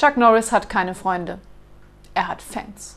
Chuck Norris hat keine Freunde. Er hat Fans.